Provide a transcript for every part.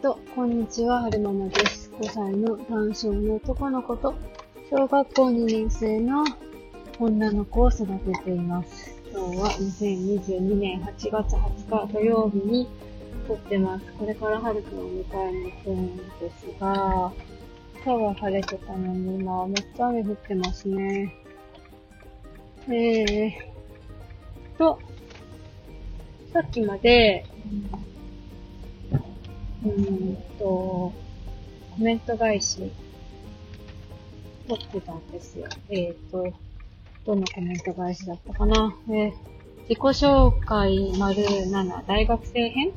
と、こんにちは、はるままです。5歳の男性の男の子と、小学校2年生の女の子を育てています。今日は2022年8月20日土曜日に撮ってます。これから春くんを迎えに行くんですが、今日は晴れてたのに、今はめっちゃ雨降ってますね。えーと、さっきまで、うんと、コメント返し、取ってたんですよ。えっ、と、どんなコメント返しだったかな？えー自己紹介丸7、大学生編？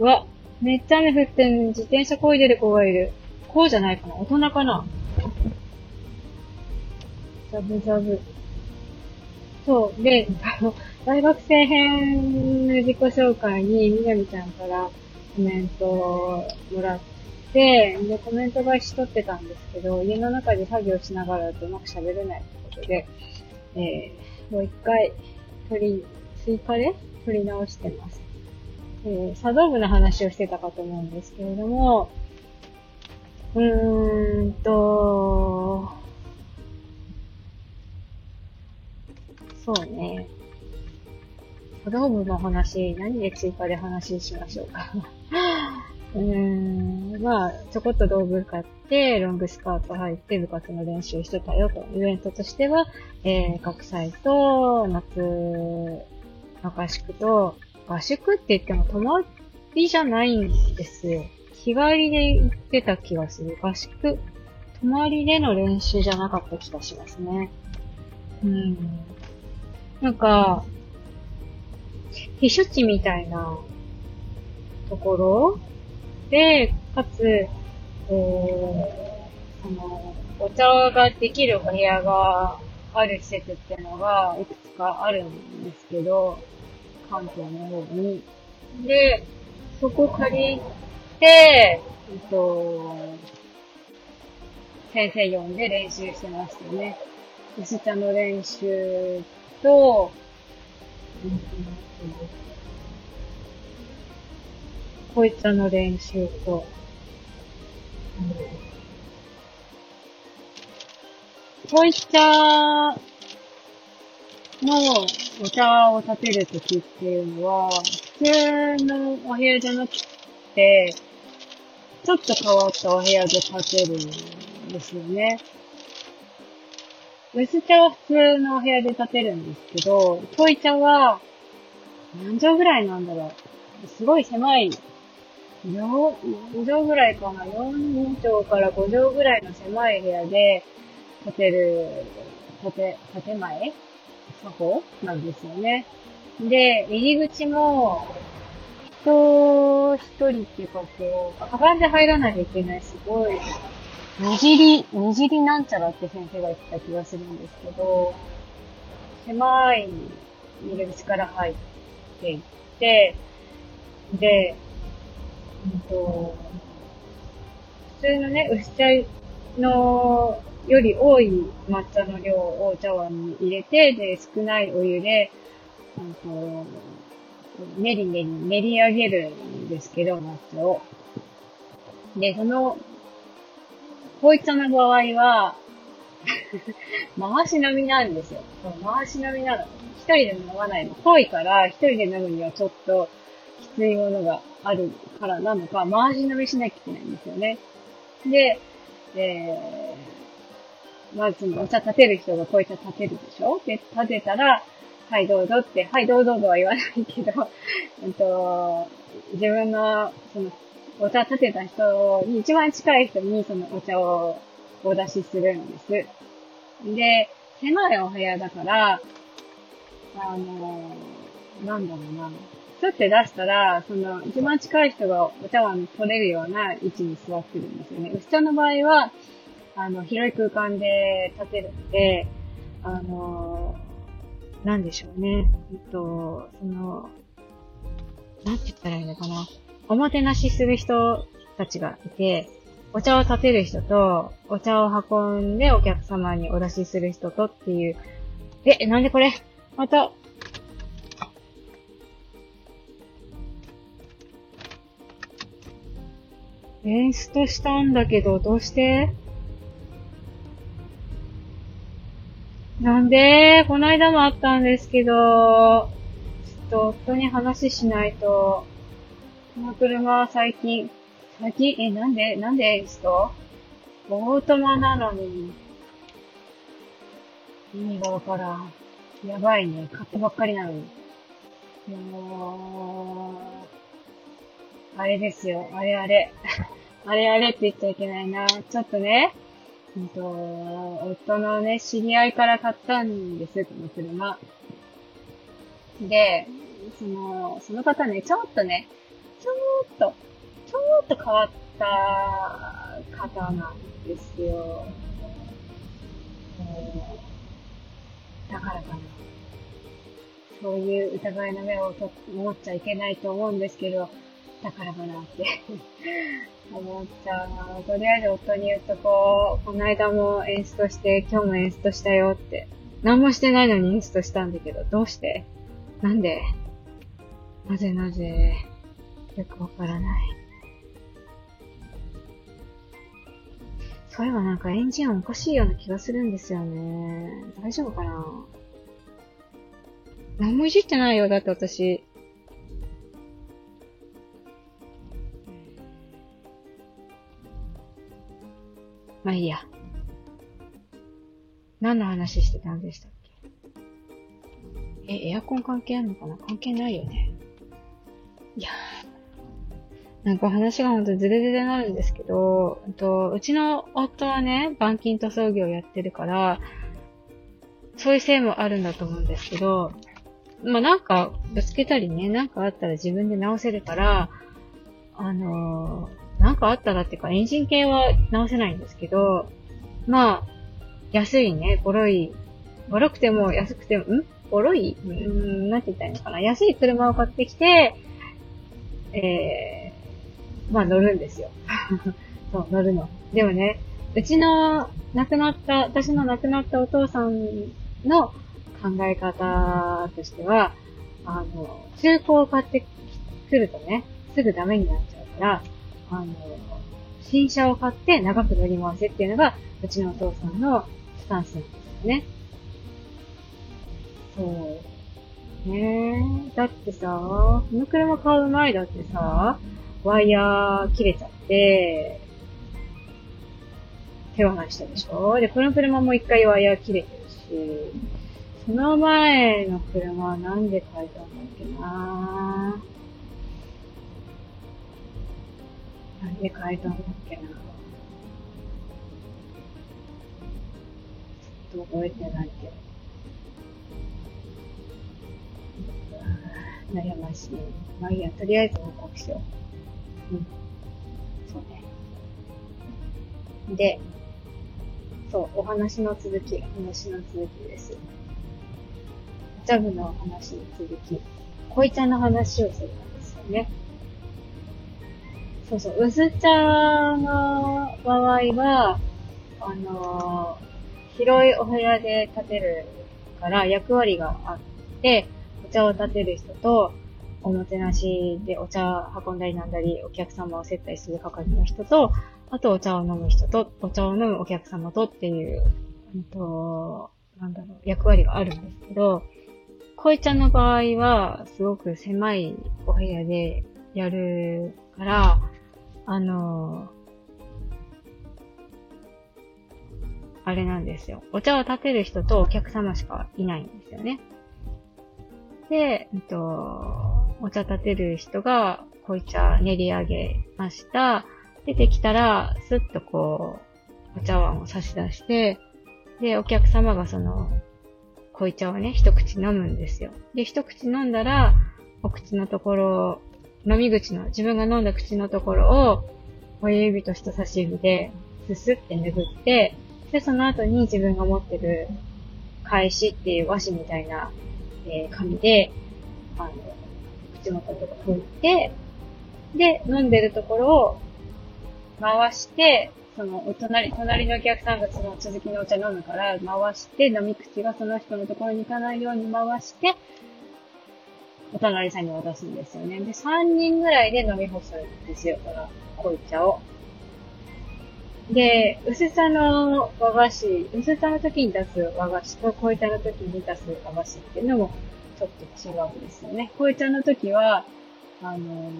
うわ、めっちゃ雨降ってん自転車漕いでる子がいる。こうじゃないかな？大人かな？ザブザブ。そう、で、あの、大学生編の自己紹介にみなみちゃんからコメントをもらって、で、コメント返し取ってたんですけど、家の中で作業しながらだとうまく喋れないってことで、えー、もう一回、取り、追加で取り直してます。えー、茶道部の話をしてたかと思うんですけれども、うーんと、そうね。茶道部の話、何で追加で話しましょうか。うーん、まあ、ちょこっと道具買って、ロングスカート履いて部活の練習してたよと。イベントとしては、えー、学祭と、夏の合宿と、合宿って言っても泊まりじゃないんですよ。日帰りで行ってた気がする。合宿、泊まりでの練習じゃなかった気がしますね。うん。なんか、避暑地みたいなところで、かつ、えー、その、お茶ができるお部屋がある施設っていうのがいくつかあるんですけど、関東の方に。で、そこ借りて、えっと、先生呼んで練習してましたね。薄茶の練習と、うんこいつの練習と、こい茶のお茶を立てるときっていうのは、普通のお部屋じゃなくて、ちょっと変わったお部屋で立てるんですよね。薄茶は普通のお部屋で立てるんですけど、濃い茶は、何畳ぐらいなんだろう。すごい狭い、4, 畳ぐらいかな。4畳から5畳ぐらいの狭い部屋で建てる、建て、建前作法なんですよね。で、入り口も、人一人っていうかこう、かがんで入らなきゃいけない、すごい、にじり、にじりなんちゃらって先生が言ってた気がするんですけど、狭い入り口から入っていって、で、うんと、普通のね、薄茶のより多い抹茶の量を茶碗に入れて、で、少ないお湯で、うんと、練り練り、練り上げるんですけど、抹茶を。で、その、こいつの場合は、回し飲みなんですよ。回し飲みなの。一人で飲まないの。濃いから、一人で飲むにはちょっときついものがあるからなのか、回し飲みしなきゃいけないんですよね。で、えー、まずお茶立てる人がこういった立てるでしょ？で、立てたら、はい、どうぞって、はい、どうぞとは言わないけど、えっと、自分の、その、お茶立てた人に、一番近い人にそのお茶をお出しするんです。で、狭いお部屋だから、あの、なんだろうな。ちょって出したら、その、一番近い人がお茶碗取れるような位置に座ってるんですよね。薄茶の場合は、あの、広い空間で立てるので、あの、なんでしょうね。えっと、その、なんて言ったらいいのかな。おもてなしする人たちがいて、お茶を立てる人と、お茶を運んでお客様にお出しする人とっていう。え、なんでこれ？また、エンストしたんだけど、どうして？なんで、こないだもあったんですけど、ちょっと夫に話しないと、この車は最近、最近、え、なんで、なんで？エンストオートマなのに、意味がわからん。やばいね。買ったばっかりなのに。もう、あれですよ。あれあれ。あれあれって言っちゃいけないな。ちょっとね、うんと、夫のね、知り合いから買ったんです、この車。で、その、その方ね、ちょっとね、ちょっと、ちょっと変わった方なんですよ。だからかな。そういう疑いの目をと持っちゃいけないと思うんですけど、だからかなって 思っちゃう。とりあえず夫に言うとこう、この間も演出として、今日も演出としたよって。何もしてないのに演出としたんだけど、どうして？なんで？なぜなぜ？よくわからない。そういえばなんかエンジン音おかしいような気がするんですよね。大丈夫かな？何もいじってないよ、だって私。まあいいや。何の話してたんでしたっけ？え、エアコン関係あるのかな？関係ないよね。いやなんか話がほんとズレズレになるんですけど、とうちの夫はね、板金塗装業やってるから、そういうせいもあるんだと思うんですけど、まあ、なんかぶつけたりね、なんかあったら自分で直せるから、あのー、なんかあったらっていうか、エンジン系は直せないんですけど、まあ、安いね、ボロい、ボロくても安くても、ん？ボロい？うん、なんて言ったらいいのかな。安い車を買ってきて、えー、まあ乗るんですよ。そう、乗るの。でもね、うちの亡くなった、私の亡くなったお父さんの考え方としては、あの、中古を買ってくるとね、すぐダメになっちゃうから、あの、新車を買って長く乗り回せっていうのが、うちのお父さんのスタンスなんですよね。そう。ねえ。だってさ、この車買う前だってさ、ワイヤー切れちゃって、手放したでしょ？で、この車も一回ワイヤー切れてるし、その前の車はなんで変えたんだっけな？なんで変えたんだっけな？ちょっと覚えてないけど。悩ましい。まあいいや、とりあえず報告しよう。うん。そうね。で、そう、お話の続き、話の続きです。ジャムの話に続き、恋ちゃんの話をするんですよね。そうそう、うずちゃんの場合は、あのー、広いお部屋で立てるから役割があって、お茶を立てる人と、おもてなしでお茶運んだりなんだり、お客様を接待する係の人と、あとお茶を飲む人と、お茶を飲むお客様とっていう、うんと、なんだろう、役割があるんですけど、恋ちゃんの場合は、すごく狭いお部屋でやるから、あのあれなんですよ。お茶を立てる人とお客様しかいないんですよね。で、えっと、お茶立てる人が、恋茶練り上げました。出てきたら、スッとこう、お茶碗を差し出して、で、お客様がその、濃茶をね、一口飲むんですよ。で、一口飲んだら、お口のところ、飲み口の、自分が飲んだ口のところを、親指と人差し指で、すすって拭って、で、その後に自分が持ってる、返しっていう和紙みたいな、えー、紙で、あの、口元とか拭いて、で、飲んでるところを回して、その、お隣、隣のお客さんがその続きのお茶飲むから、回して、飲み口がその人のところに行かないように回して、お隣さんに渡すんですよね。で、3人ぐらいで飲み干すんですよ、この濃い茶を。で、薄さの和菓子、薄さの時に出す和菓子と濃い茶の時に出す和菓子っていうのもちょっと違うんですよね。濃茶の時は、あの、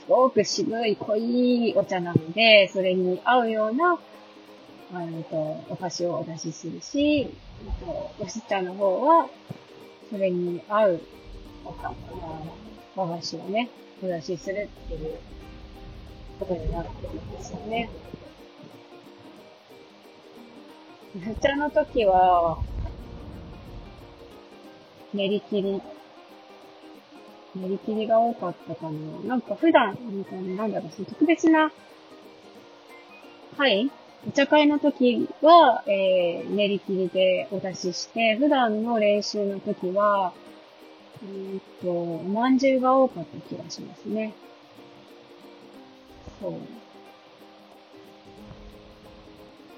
すごく渋い濃いお茶なので、それに合うような、あのと、お菓子をお出しするし、薄茶の方は、それに合うおか和菓子をね、お出しするっていうことになってるんですよね。お茶の時は、練り切り、練り切りが多かったかな。なんか普段、なんだろう、特別な、はい、お茶会の時は、えー、練り切りでお出しして、普段の練習の時は、えっと、おまんじゅうが多かった気がしますね。そう。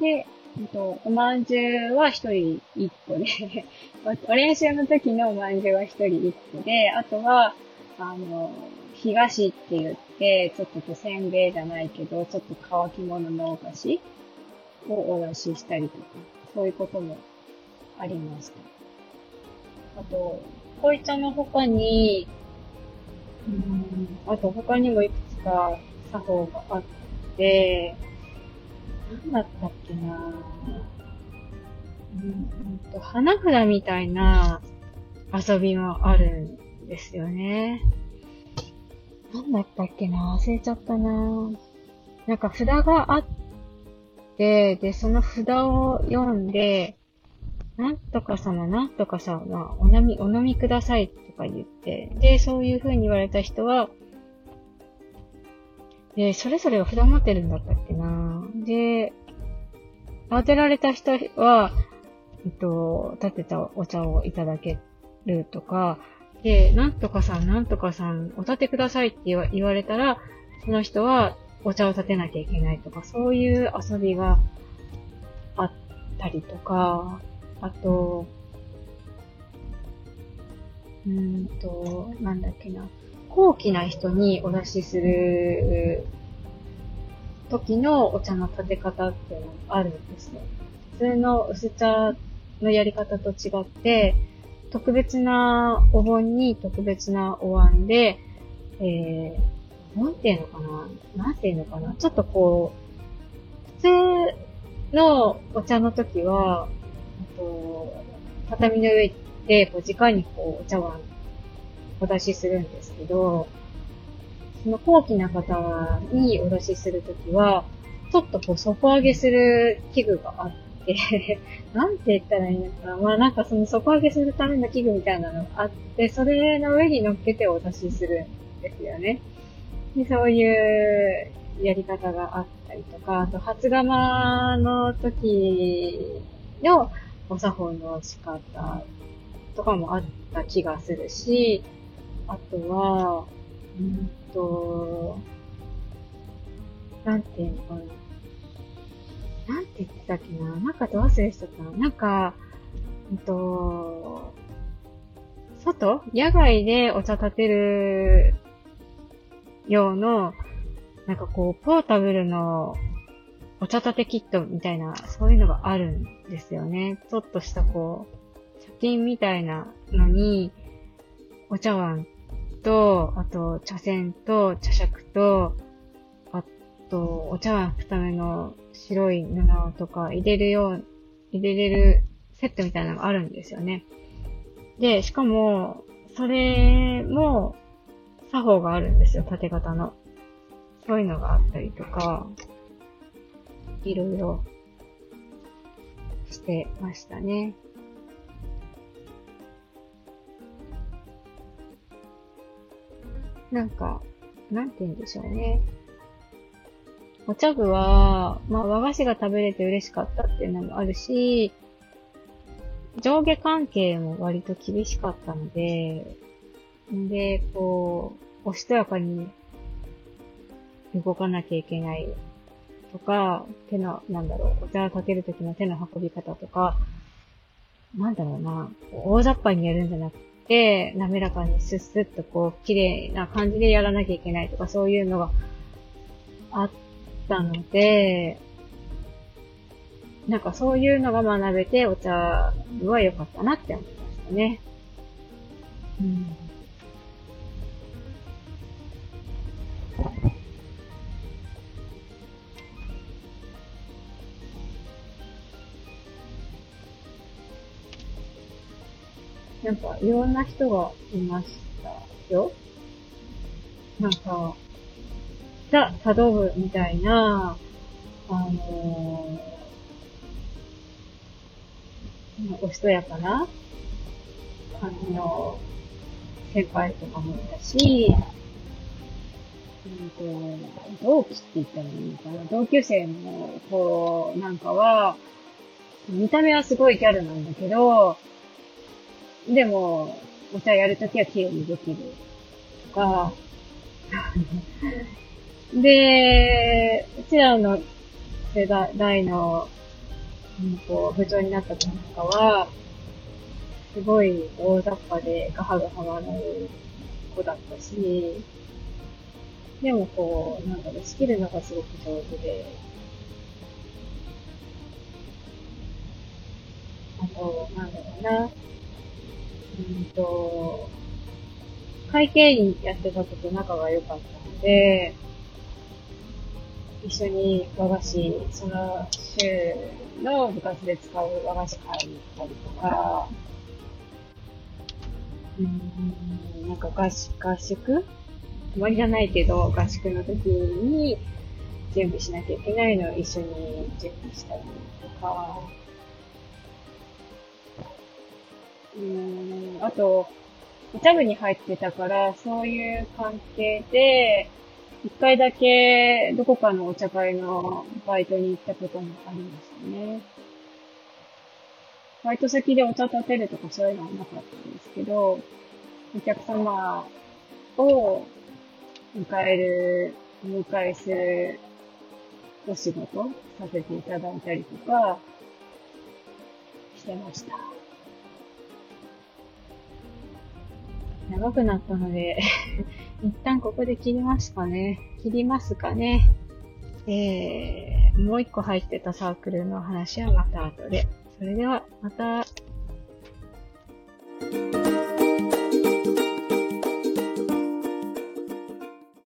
で、えっと、おまんじゅうは一人一個で お練習の時のおまんじゅうは一人一個で、あとは、あの、東って言って、ちょっとせんべいじゃないけど、ちょっと乾き物のお菓子をお出ししたりとか、そういうこともありました。あと、こい茶の他に、うん、あと他にもいくつか作法があって、なんだったっけな。うんと、花札みたいな遊びもあるんですよね。なんだったっけな。忘れちゃったな。なんか札があって、で、その札を読んで、なんとか様、なんとか様、お飲み、お飲みくださいとか言って、で、そういう風に言われた人は、で、それぞれが札持ってるんだったっけな。で、当てられた人は、えっと、立てたお茶をいただけるとか、で、なんとかさん、なんとかさん、お立てくださいって言われたら、その人はお茶を立てなきゃいけないとか、そういう遊びがあったりとか、あと、うんと、なんだっけな。高貴な人にお出しする時のお茶の立て方っていうのがあるんですよ。普通の薄茶のやり方と違って、特別なお盆に特別なお椀で、えー、なんていうのかな？なんていうのかな？ちょっとこう、普通のお茶の時は、と畳の上で、こう、直にこう、お茶碗お出しするんですけど、その高貴な方にお出しするときは、ちょっとこう、底上げする器具があって なんて言ったらいいのかな。まあなんかその底上げするための器具みたいなのがあって、それの上に乗っけてお出しするんですよね。でそういうやり方があったりとか、あと、初釜の時のお作法の仕方とかもあった気がするし、あとは、うんと、なんていうのかな。なんて言ってたっけななんかど忘れしちゃったな。なんか、うんと、外？野外でお茶立てる用の、なんかこう、ポータブルのお茶立てキットみたいな、そういうのがあるんですよね。ちょっとしたこう、茶巾みたいなのに、お茶碗と、あと茶筅と茶杓と、あと、お茶碗拭くための白い布とか入れるよう、入れれるセットみたいなのがあるんですよね。で、しかも、それも、作法があるんですよ、縦型の。そういうのがあったりとか、いろいろしてましたね。なんか、なんて言うんでしょうね。お茶具は、まあ和菓子が食べれて嬉しかったっていうのもあるし、上下関係も割と厳しかったので、んで、こう、おしとやかに動かなきゃいけないとか、手の、なんだろう、お茶をかけるときの手の運び方とか、なんだろうな、大雑把にやるんじゃなくて、滑らかにスッスッとこう、綺麗な感じでやらなきゃいけないとか、そういうのがあったので、なんかそういうのが学べて、お茶は良かったなって思いましたね。うんなんか、いろんな人がいましたよ。なんか、ザ・茶道部みたいな、あのー、おしとやかな感じの先輩とかもいたし、うんと、同期って言ったらいいのかな？同級生の子なんかは、見た目はすごいギャルなんだけど、でも、お茶やるときは綺麗にできる。とか、で、うちらの世代の、うんと、部長になった子なんかは、すごい大雑把でガハガハ笑う子だったし、でもこう、なんだろう、仕切るのがすごく上手で、あと、なんだろうな、うんと、会計員やってた時仲が良かったので、一緒に和菓子、その週の部活で使う和菓子買いに行ったりとか、うん、なんか合宿合宿？泊まりじゃないけど、合宿の時に準備しなきゃいけないのを一緒に準備したりとか、うん、あと、歌部に入ってたから、そういう関係で、一回だけどこかのお茶会のバイトに行ったこともありましたね。バイト先でお茶立てるとかそういうのはなかったんですけど、お客様を迎える、迎えするお仕事させていただいたりとかしてました。長くなったので 一旦ここで切りますかね。切りますかね。えー、もう一個入ってたサークルの話はまた後で。それでは、また。